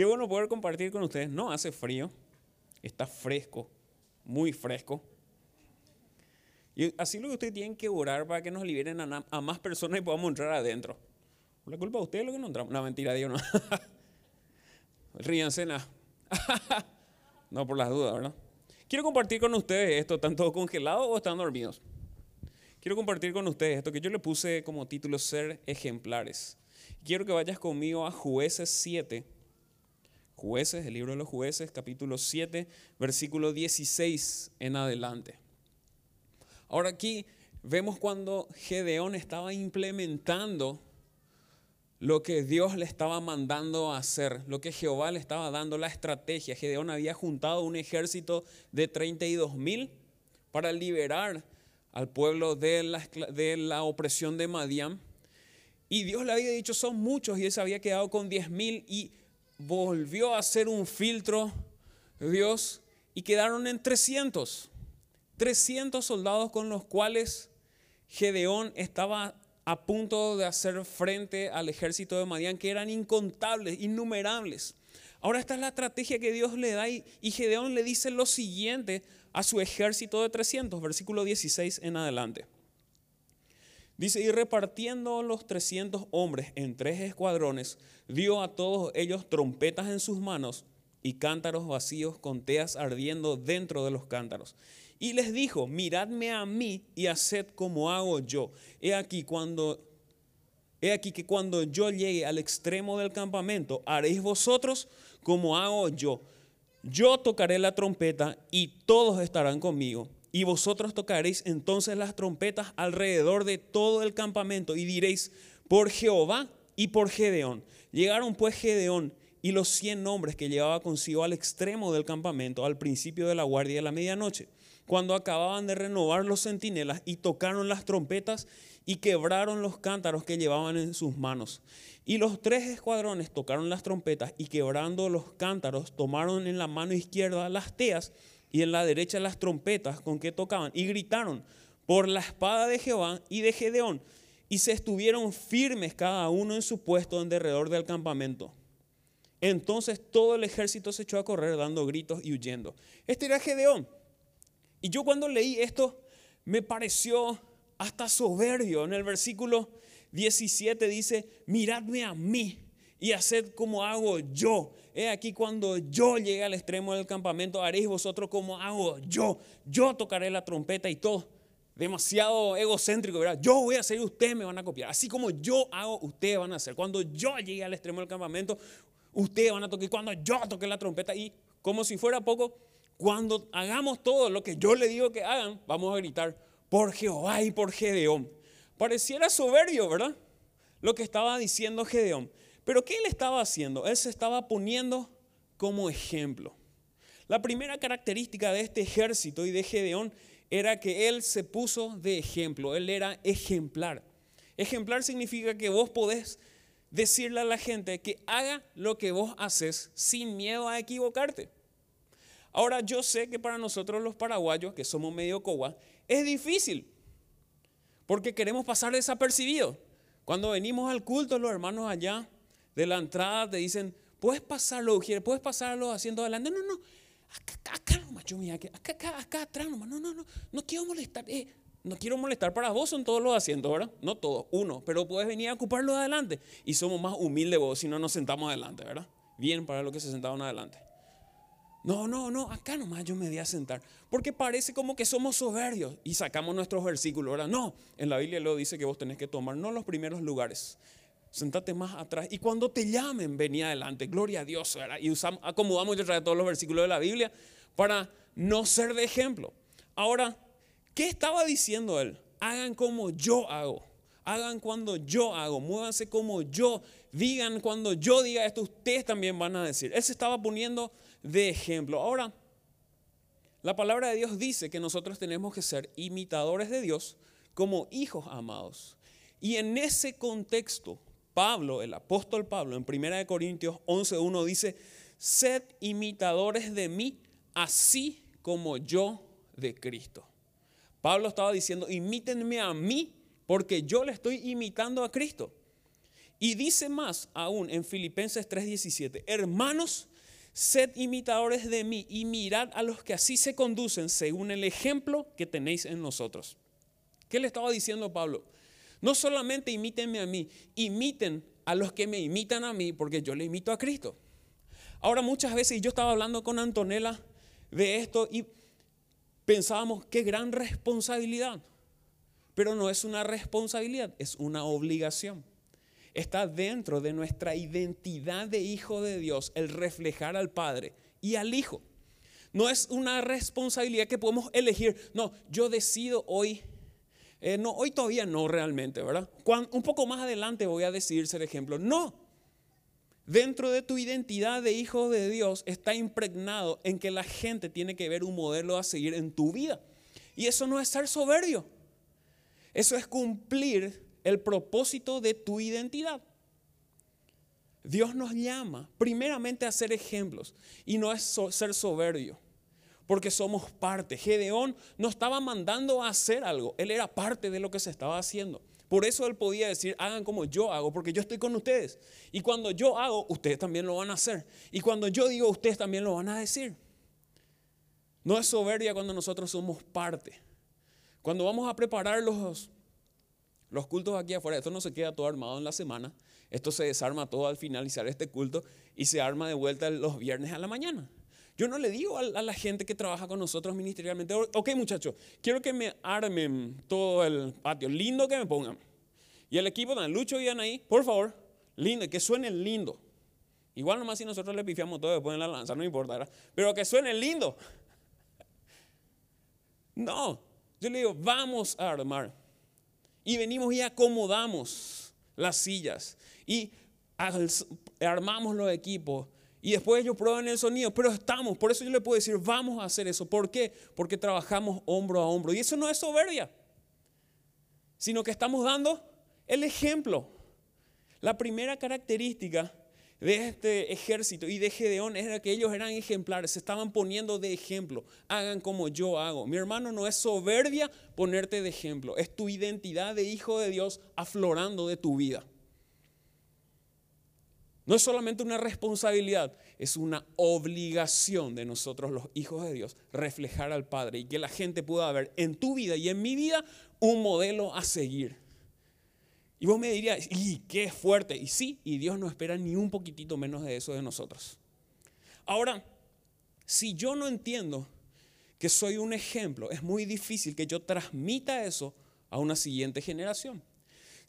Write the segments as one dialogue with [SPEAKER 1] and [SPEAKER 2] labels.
[SPEAKER 1] Qué bueno poder compartir con ustedes. No hace frío, está fresco, muy fresco. Y así lo que ustedes tienen que orar para que nos liberen a, más personas y podamos entrar adentro. La culpa de ustedes lo que no entramos. No, mentira, Dios no. Ríanse, no, por las dudas, ¿verdad? Quiero compartir con ustedes esto, ¿están todos congelados o están dormidos? Quiero compartir con ustedes esto que yo le puse como título Ser ejemplares. Quiero que vayas conmigo a Jueces 7. Jueces, el libro de los jueces, capítulo 7, versículo 16 en adelante. Ahora aquí vemos cuando Gedeón estaba implementando lo que Dios le estaba mandando a hacer, lo que Jehová le estaba dando la estrategia. Gedeón había juntado un ejército de 32 mil para liberar al pueblo de la, opresión de Madián. Y Dios le había dicho, son muchos, y él se había quedado con 10 mil y volvió a hacer un filtro, Dios, y quedaron en 300. 300 soldados con los cuales Gedeón estaba a punto de hacer frente al ejército de Madián, que eran incontables, innumerables. Ahora esta es la estrategia que Dios le da y, y Gedeón le dice lo siguiente a su ejército de 300, versículo 16 en adelante. Dice, y repartiendo los 300 hombres en tres escuadrones, dio a todos ellos trompetas en sus manos y cántaros vacíos con teas ardiendo dentro de los cántaros. Y les dijo, miradme a mí y haced como hago yo. He aquí cuando He aquí que cuando yo llegue al extremo del campamento, haréis vosotros como hago yo. Yo tocaré la trompeta y todos estarán conmigo. Y vosotros tocaréis entonces las trompetas alrededor de todo el campamento y diréis, por Jehová y por Gedeón. Llegaron pues Gedeón y los cien hombres que llevaba consigo al extremo del campamento al principio de la guardia de la medianoche, cuando acababan de renovar los centinelas y tocaron las trompetas y quebraron los cántaros que llevaban en sus manos. Y los tres escuadrones tocaron las trompetas y quebrando los cántaros tomaron en la mano izquierda las teas y en la derecha las trompetas con que tocaban y gritaron por la espada de Jehová y de Gedeón y se estuvieron firmes cada uno en su puesto en derredor del campamento. Entonces todo el ejército se echó a correr dando gritos y huyendo. Este era Gedeón. Y yo cuando leí esto me pareció hasta soberbio. En el versículo 17 dice, miradme a mí y haced como hago yo. He aquí cuando yo llegue al extremo del campamento, haréis vosotros como hago yo. Yo tocaré la trompeta y todo. Demasiado egocéntrico, ¿verdad? Yo voy a hacer y ustedes me van a copiar. Así como yo hago, ustedes van a hacer. Cuando yo llegue al extremo del campamento, ustedes van a tocar. Cuando yo toque la trompeta y como si fuera poco, cuando hagamos todo lo que yo le digo que hagan, vamos a gritar, por Jehová y por Gedeón. Pareciera soberbio, ¿verdad? Lo que estaba diciendo Gedeón. Pero ¿qué él estaba haciendo? Él se estaba poniendo como ejemplo. La primera característica de este ejército y de Gedeón era que él se puso de ejemplo, él era ejemplar. Ejemplar significa que vos podés decirle a la gente que haga lo que vos haces sin miedo a equivocarte. Ahora yo sé que para nosotros los paraguayos, que somos medio coba, es difícil, porque queremos pasar desapercibidos. Cuando venimos al culto, los hermanos allá de la entrada te dicen, puedes pasarlo, puedes pasarlo haciendo adelante. No, no, acá, acá nomás, yo mira, acá, acá, acá atrás nomás. No, no, no, no quiero molestar. Eh, no quiero molestar para vos, son todos los asientos, ¿verdad? No todos, uno, pero puedes venir a ocuparlo adelante. Y somos más humildes vos si no nos sentamos adelante, ¿verdad? Bien para los que se sentaron adelante. No, no, no, acá nomás yo me di a sentar. Porque parece como que somos soberbios y sacamos nuestros versículos. ¿verdad? No, en la Biblia lo dice que vos tenés que tomar no los primeros lugares. Sentate más atrás y cuando te llamen, vení adelante. Gloria a Dios. Y usamos, acomodamos de todos los versículos de la Biblia para no ser de ejemplo. Ahora, ¿qué estaba diciendo él? Hagan como yo hago. Hagan cuando yo hago. Muévanse como yo. Digan cuando yo diga esto, ustedes también van a decir. Él se estaba poniendo de ejemplo. Ahora, la palabra de Dios dice que nosotros tenemos que ser imitadores de Dios como hijos amados. Y en ese contexto, Pablo, el apóstol Pablo, en 1 Corintios 11.1 dice, sed imitadores de mí, así como yo de Cristo. Pablo estaba diciendo, imítenme a mí, porque yo le estoy imitando a Cristo. Y dice más aún en Filipenses 3:17, hermanos, sed imitadores de mí y mirad a los que así se conducen según el ejemplo que tenéis en nosotros. ¿Qué le estaba diciendo Pablo? No solamente imítenme a mí, imiten a los que me imitan a mí, porque yo le imito a Cristo. Ahora muchas veces, yo estaba hablando con Antonella de esto y pensábamos, qué gran responsabilidad. Pero no es una responsabilidad, es una obligación. Está dentro de nuestra identidad de hijo de Dios el reflejar al Padre y al Hijo. No es una responsabilidad que podemos elegir. No, yo decido hoy. Eh, no, hoy todavía no realmente, ¿verdad? un poco más adelante voy a decidir ser ejemplo. No. Dentro de tu identidad de hijo de Dios está impregnado en que la gente tiene que ver un modelo a seguir en tu vida. Y eso no es ser soberbio. Eso es cumplir el propósito de tu identidad. Dios nos llama primeramente a ser ejemplos y no es ser soberbio, porque somos parte. Gedeón no estaba mandando a hacer algo, él era parte de lo que se estaba haciendo. Por eso él podía decir, hagan como yo hago, porque yo estoy con ustedes. Y cuando yo hago, ustedes también lo van a hacer. Y cuando yo digo, ustedes también lo van a decir. No es soberbia cuando nosotros somos parte. Cuando vamos a preparar los, los cultos aquí afuera, esto no se queda todo armado en la semana, esto se desarma todo al finalizar este culto y se arma de vuelta los viernes a la mañana. Yo no le digo a, la gente que trabaja con nosotros ministerialmente, ok muchachos, quiero que me armen todo el patio, lindo que me pongan. Y el equipo, Dan Lucho y ahí, por favor, lindo, que suene lindo. Igual nomás si nosotros le pifiamos todo después en la lanza, no importa, pero que suene lindo. No, yo le digo, vamos a armar. Y venimos y acomodamos las sillas y armamos los equipos y después ellos prueban el sonido, pero estamos, por eso yo le puedo decir, vamos a hacer eso. ¿Por qué? Porque trabajamos hombro a hombro. Y eso no es soberbia, sino que estamos dando el ejemplo. La primera característica de este ejército y de Gedeón era que ellos eran ejemplares, se estaban poniendo de ejemplo. Hagan como yo hago. Mi hermano, no es soberbia ponerte de ejemplo, es tu identidad de hijo de Dios aflorando de tu vida. No es solamente una responsabilidad, es una obligación de nosotros los hijos de Dios reflejar al Padre y que la gente pueda ver en tu vida y en mi vida un modelo a seguir. Y vos me dirías, y qué fuerte. Y sí, y Dios no espera ni un poquitito menos de eso de nosotros. Ahora, si yo no entiendo que soy un ejemplo, es muy difícil que yo transmita eso a una siguiente generación.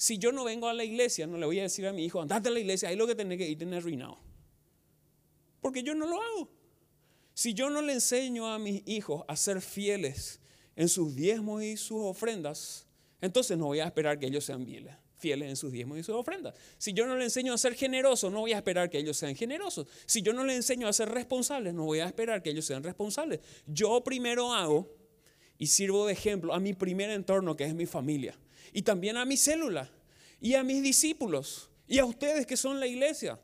[SPEAKER 1] Si yo no vengo a la iglesia, no le voy a decir a mi hijo, andate a la iglesia, ahí lo que tenés que ir tener arruinado. Porque yo no lo hago. Si yo no le enseño a mis hijos a ser fieles en sus diezmos y sus ofrendas, entonces no voy a esperar que ellos sean fieles fieles en sus diezmos y sus ofrendas. Si yo no le enseño a ser generoso, no voy a esperar que ellos sean generosos. Si yo no le enseño a ser responsables, no voy a esperar que ellos sean responsables. Yo primero hago y sirvo de ejemplo a mi primer entorno, que es mi familia, y también a mi célula, y a mis discípulos, y a ustedes que son la iglesia.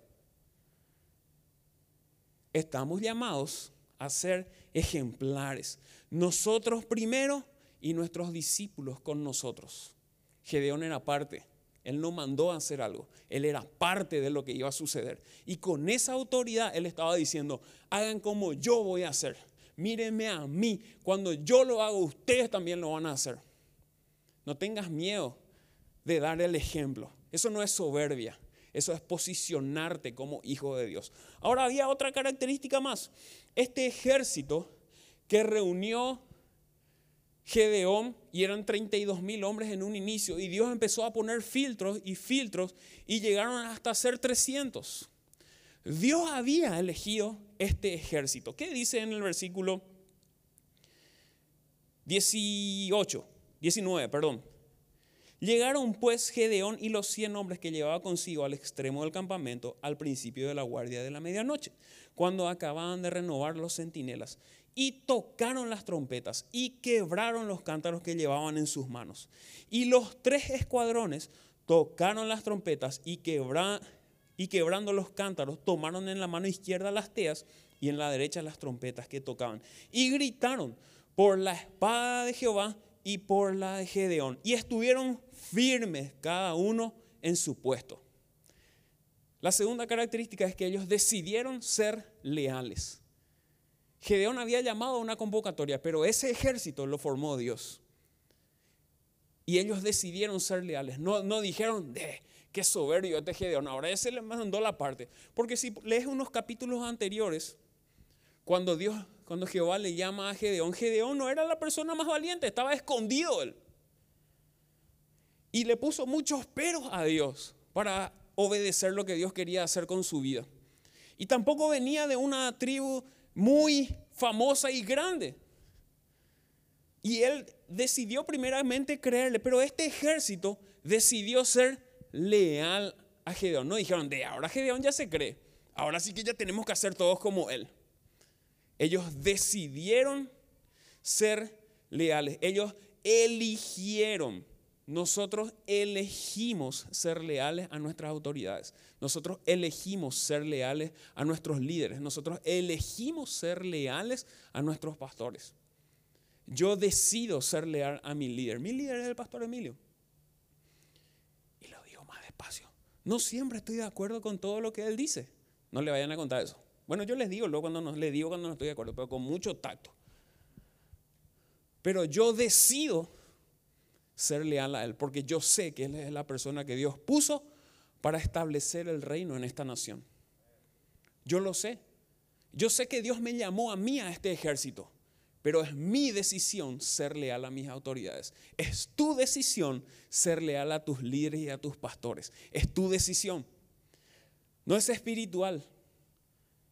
[SPEAKER 1] Estamos llamados a ser ejemplares. Nosotros primero y nuestros discípulos con nosotros. Gedeón era parte. Él no mandó a hacer algo, Él era parte de lo que iba a suceder. Y con esa autoridad Él estaba diciendo, hagan como yo voy a hacer. Mírenme a mí, cuando yo lo hago, ustedes también lo van a hacer. No tengas miedo de dar el ejemplo. Eso no es soberbia, eso es posicionarte como hijo de Dios. Ahora había otra característica más. Este ejército que reunió Gedeón y eran 32 mil hombres en un inicio y Dios empezó a poner filtros y filtros y llegaron hasta ser 300. Dios había elegido este ejército. ¿Qué dice en el versículo 18, 19, perdón? Llegaron pues Gedeón y los 100 hombres que llevaba consigo al extremo del campamento al principio de la guardia de la medianoche, cuando acababan de renovar los centinelas y tocaron las trompetas y quebraron los cántaros que llevaban en sus manos. Y los tres escuadrones tocaron las trompetas y, y quebrando los cántaros tomaron en la mano izquierda las teas y en la derecha las trompetas que tocaban. Y gritaron por la espada de Jehová y por la de Gedeón. Y estuvieron firmes cada uno en su puesto. La segunda característica es que ellos decidieron ser leales. Gedeón había llamado a una convocatoria, pero ese ejército lo formó Dios. Y ellos decidieron ser leales. No, no dijeron, de, qué soberbio este Gedeón. Ahora ese le mandó la parte. Porque si lees unos capítulos anteriores, cuando Dios, cuando Jehová le llama a Gedeón, Gedeón no era la persona más valiente, estaba escondido él. Y le puso muchos peros a Dios para obedecer lo que Dios quería hacer con su vida. Y tampoco venía de una tribu muy famosa y grande. Y él decidió primeramente creerle, pero este ejército decidió ser leal a Gedeón. No dijeron, de ahora Gedeón ya se cree, ahora sí que ya tenemos que hacer todos como él. Ellos decidieron ser leales, ellos eligieron nosotros elegimos ser leales a nuestras autoridades. Nosotros elegimos ser leales a nuestros líderes. Nosotros elegimos ser leales a nuestros pastores. Yo decido ser leal a mi líder. Mi líder es el pastor Emilio. Y lo digo más No siempre estoy de acuerdo con todo lo que él dice. No le vayan a contar eso. Bueno, yo les digo luego cuando no, les digo cuando no estoy de acuerdo, pero con mucho tacto. Pero yo decido ser leal a Él, porque yo sé que Él es la persona que Dios puso para establecer el reino en esta nación. Yo lo sé. Yo sé que Dios me llamó a mí a este ejército, pero es mi decisión ser leal a mis autoridades. Es tu decisión ser leal a tus líderes y a tus pastores. Es tu decisión. No es espiritual.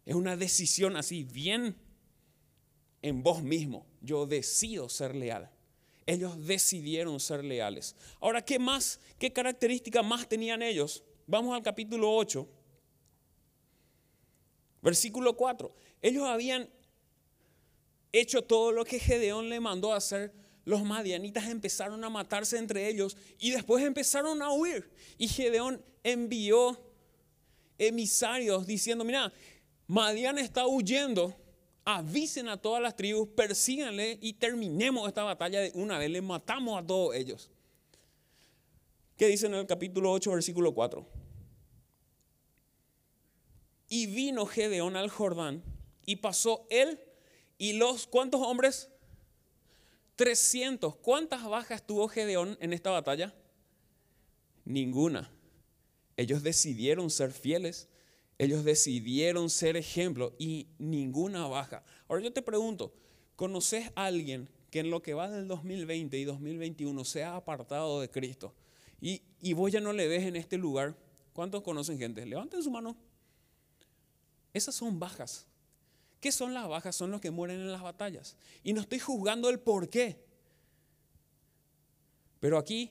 [SPEAKER 1] Es una decisión así, bien en vos mismo. Yo decido ser leal. Ellos decidieron ser leales. Ahora, ¿qué más? ¿Qué características más tenían ellos? Vamos al capítulo 8, versículo 4. Ellos habían hecho todo lo que Gedeón le mandó a hacer. Los madianitas empezaron a matarse entre ellos y después empezaron a huir. Y Gedeón envió emisarios diciendo, mira, Madian está huyendo avisen a todas las tribus, persíganle y terminemos esta batalla de una vez, le matamos a todos ellos. ¿Qué dice en el capítulo 8, versículo 4? Y vino Gedeón al Jordán y pasó él y los, ¿cuántos hombres? 300. ¿Cuántas bajas tuvo Gedeón en esta batalla? Ninguna. Ellos decidieron ser fieles ellos decidieron ser ejemplo y ninguna baja. Ahora yo te pregunto, ¿conoces a alguien que en lo que va del 2020 y 2021 se ha apartado de Cristo y, y vos ya no le ves en este lugar? ¿Cuántos conocen gente? Levanten su mano. Esas son bajas. ¿Qué son las bajas? Son los que mueren en las batallas. Y no estoy juzgando el por qué. Pero aquí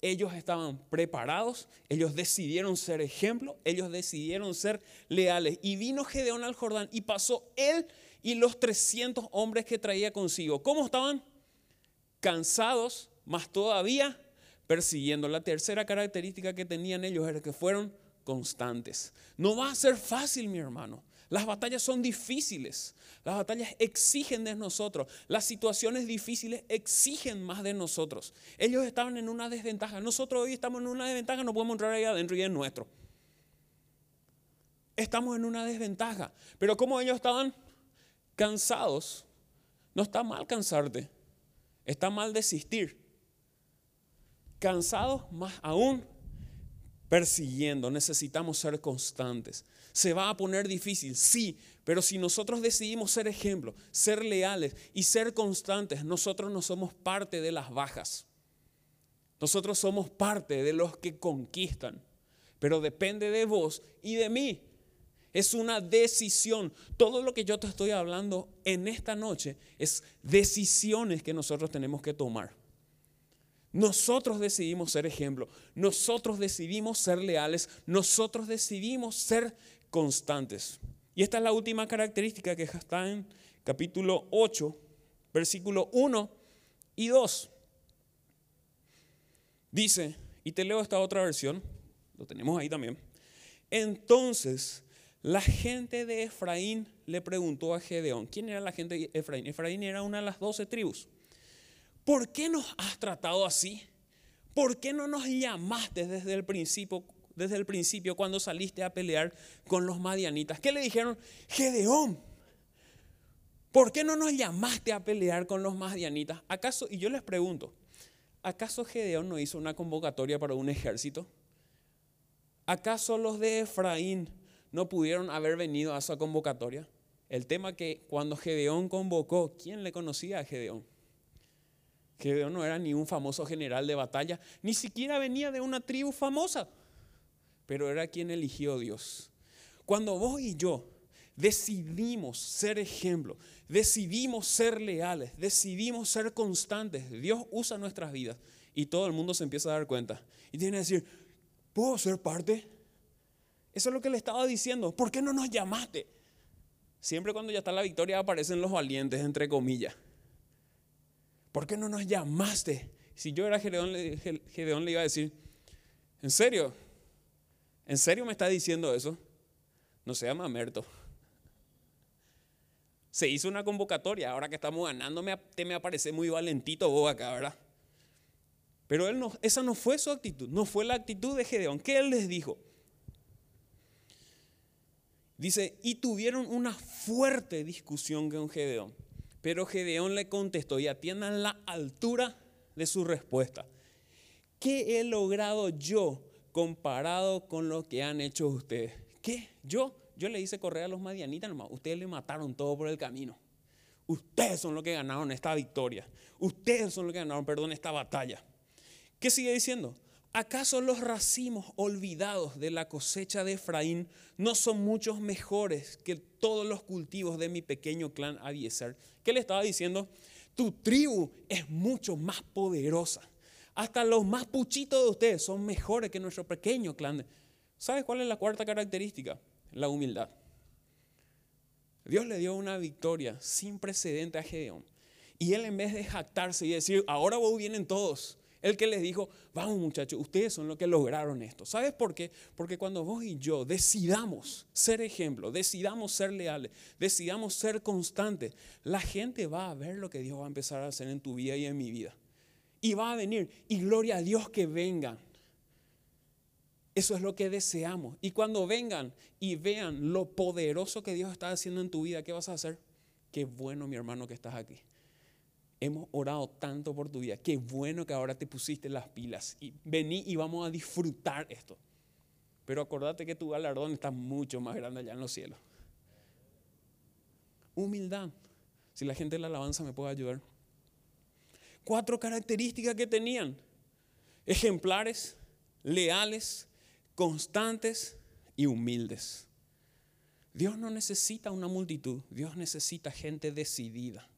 [SPEAKER 1] ellos estaban preparados, ellos decidieron ser ejemplo, ellos decidieron ser leales. Y vino Gedeón al Jordán y pasó él y los 300 hombres que traía consigo. ¿Cómo estaban? Cansados, más todavía persiguiendo. La tercera característica que tenían ellos era que fueron constantes. No va a ser fácil, mi hermano. Las batallas son difíciles, las batallas exigen de nosotros, las situaciones difíciles exigen más de nosotros. Ellos estaban en una desventaja, nosotros hoy estamos en una desventaja, no podemos entrar ahí adentro y es nuestro. Estamos en una desventaja, pero como ellos estaban cansados, no está mal cansarte, está mal desistir. Cansados más aún persiguiendo, necesitamos ser constantes. Se va a poner difícil, sí, pero si nosotros decidimos ser ejemplo, ser leales y ser constantes, nosotros no somos parte de las bajas. Nosotros somos parte de los que conquistan, pero depende de vos y de mí. Es una decisión. Todo lo que yo te estoy hablando en esta noche es decisiones que nosotros tenemos que tomar. Nosotros decidimos ser ejemplo, nosotros decidimos ser leales, nosotros decidimos ser constantes. Y esta es la última característica que está en capítulo 8, versículo 1 y 2. Dice, y te leo esta otra versión, lo tenemos ahí también. Entonces, la gente de Efraín le preguntó a Gedeón, ¿quién era la gente de Efraín? Efraín era una de las doce tribus. ¿Por qué nos has tratado así? ¿Por qué no nos llamaste desde el principio desde el principio cuando saliste a pelear con los madianitas? ¿Qué le dijeron? Gedeón, ¿por qué no nos llamaste a pelear con los madianitas? ¿Acaso, y yo les pregunto, ¿acaso Gedeón no hizo una convocatoria para un ejército? ¿Acaso los de Efraín no pudieron haber venido a esa convocatoria? El tema que cuando Gedeón convocó, ¿quién le conocía a Gedeón? Gedeón no era ni un famoso general de batalla, ni siquiera venía de una tribu famosa, pero era quien eligió Dios. Cuando vos y yo decidimos ser ejemplo, decidimos ser leales, decidimos ser constantes, Dios usa nuestras vidas y todo el mundo se empieza a dar cuenta y tiene que decir, ¿puedo ser parte? Eso es lo que le estaba diciendo, ¿por qué no nos llamaste? Siempre cuando ya está la victoria aparecen los valientes, entre comillas. ¿Por qué no nos llamaste? Si yo era Gedeón, le iba a decir, ¿en serio? ¿En serio me está diciendo eso? No se llama Merto. Se hizo una convocatoria, ahora que estamos ganando, te me aparece muy valentito vos acá, ¿verdad? Pero él no, esa no fue su actitud, no fue la actitud de Gedeón. ¿Qué él les dijo? Dice, y tuvieron una fuerte discusión con Gedeón. Pero Gedeón le contestó, y atiendan la altura de su respuesta. ¿Qué he logrado yo comparado con lo que han hecho ustedes? ¿Qué? Yo, yo le hice correr a los madianitas nomás. Ustedes le mataron todo por el camino. Ustedes son los que ganaron esta victoria. Ustedes son los que ganaron, perdón, esta batalla. ¿Qué sigue diciendo? ¿Acaso los racimos olvidados de la cosecha de Efraín no son muchos mejores que todos los cultivos de mi pequeño clan Abieser? ¿Qué le estaba diciendo? Tu tribu es mucho más poderosa. Hasta los más puchitos de ustedes son mejores que nuestro pequeño clan. ¿Sabes cuál es la cuarta característica? La humildad. Dios le dio una victoria sin precedente a Gedeón. Y él en vez de jactarse y decir, ahora vos vienen todos, el que les dijo, vamos muchachos, ustedes son los que lograron esto. ¿Sabes por qué? Porque cuando vos y yo decidamos ser ejemplo, decidamos ser leales, decidamos ser constantes, la gente va a ver lo que Dios va a empezar a hacer en tu vida y en mi vida. Y va a venir, y gloria a Dios que vengan. Eso es lo que deseamos. Y cuando vengan y vean lo poderoso que Dios está haciendo en tu vida, ¿qué vas a hacer? Qué bueno, mi hermano, que estás aquí. Hemos orado tanto por tu vida. Qué bueno que ahora te pusiste las pilas. Y vení y vamos a disfrutar esto. Pero acordate que tu galardón está mucho más grande allá en los cielos. Humildad. Si la gente de la alabanza me puede ayudar. Cuatro características que tenían. Ejemplares, leales, constantes y humildes. Dios no necesita una multitud, Dios necesita gente decidida.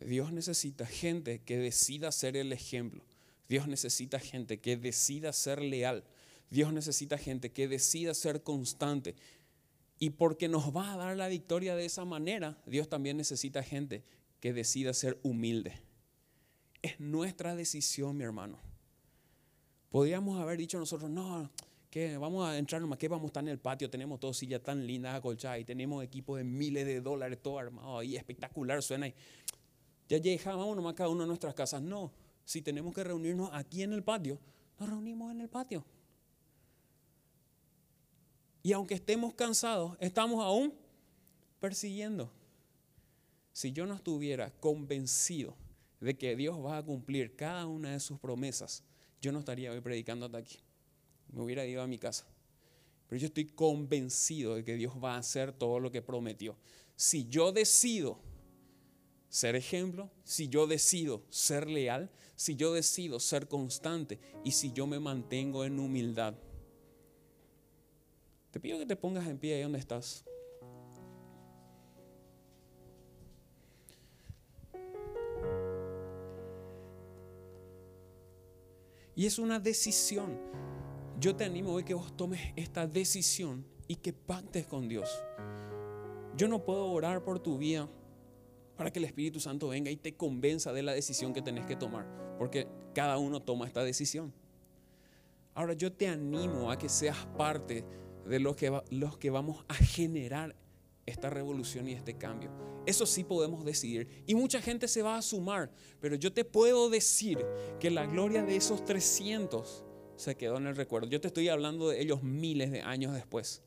[SPEAKER 1] Dios necesita gente que decida ser el ejemplo. Dios necesita gente que decida ser leal. Dios necesita gente que decida ser constante. Y porque nos va a dar la victoria de esa manera, Dios también necesita gente que decida ser humilde. Es nuestra decisión, mi hermano. Podríamos haber dicho nosotros, no, que vamos a entrar nomás, que vamos a estar en el patio, tenemos todo sillas tan lindas acolchadas y tenemos equipos de miles de dólares, todo armado ahí, espectacular, suena ahí. Ya llegábamos nomás cada uno a nuestras casas. No, si tenemos que reunirnos aquí en el patio, nos reunimos en el patio. Y aunque estemos cansados, estamos aún persiguiendo. Si yo no estuviera convencido de que Dios va a cumplir cada una de sus promesas, yo no estaría hoy predicando hasta aquí. Me hubiera ido a mi casa. Pero yo estoy convencido de que Dios va a hacer todo lo que prometió. Si yo decido ser ejemplo, si yo decido ser leal, si yo decido ser constante y si yo me mantengo en humildad. Te pido que te pongas en pie ahí donde estás. Y es una decisión. Yo te animo hoy que vos tomes esta decisión y que pactes con Dios. Yo no puedo orar por tu vida para que el Espíritu Santo venga y te convenza de la decisión que tenés que tomar, porque cada uno toma esta decisión. Ahora yo te animo a que seas parte de los que, los que vamos a generar esta revolución y este cambio. Eso sí podemos decidir. Y mucha gente se va a sumar, pero yo te puedo decir que la gloria de esos 300 se quedó en el recuerdo. Yo te estoy hablando de ellos miles de años después.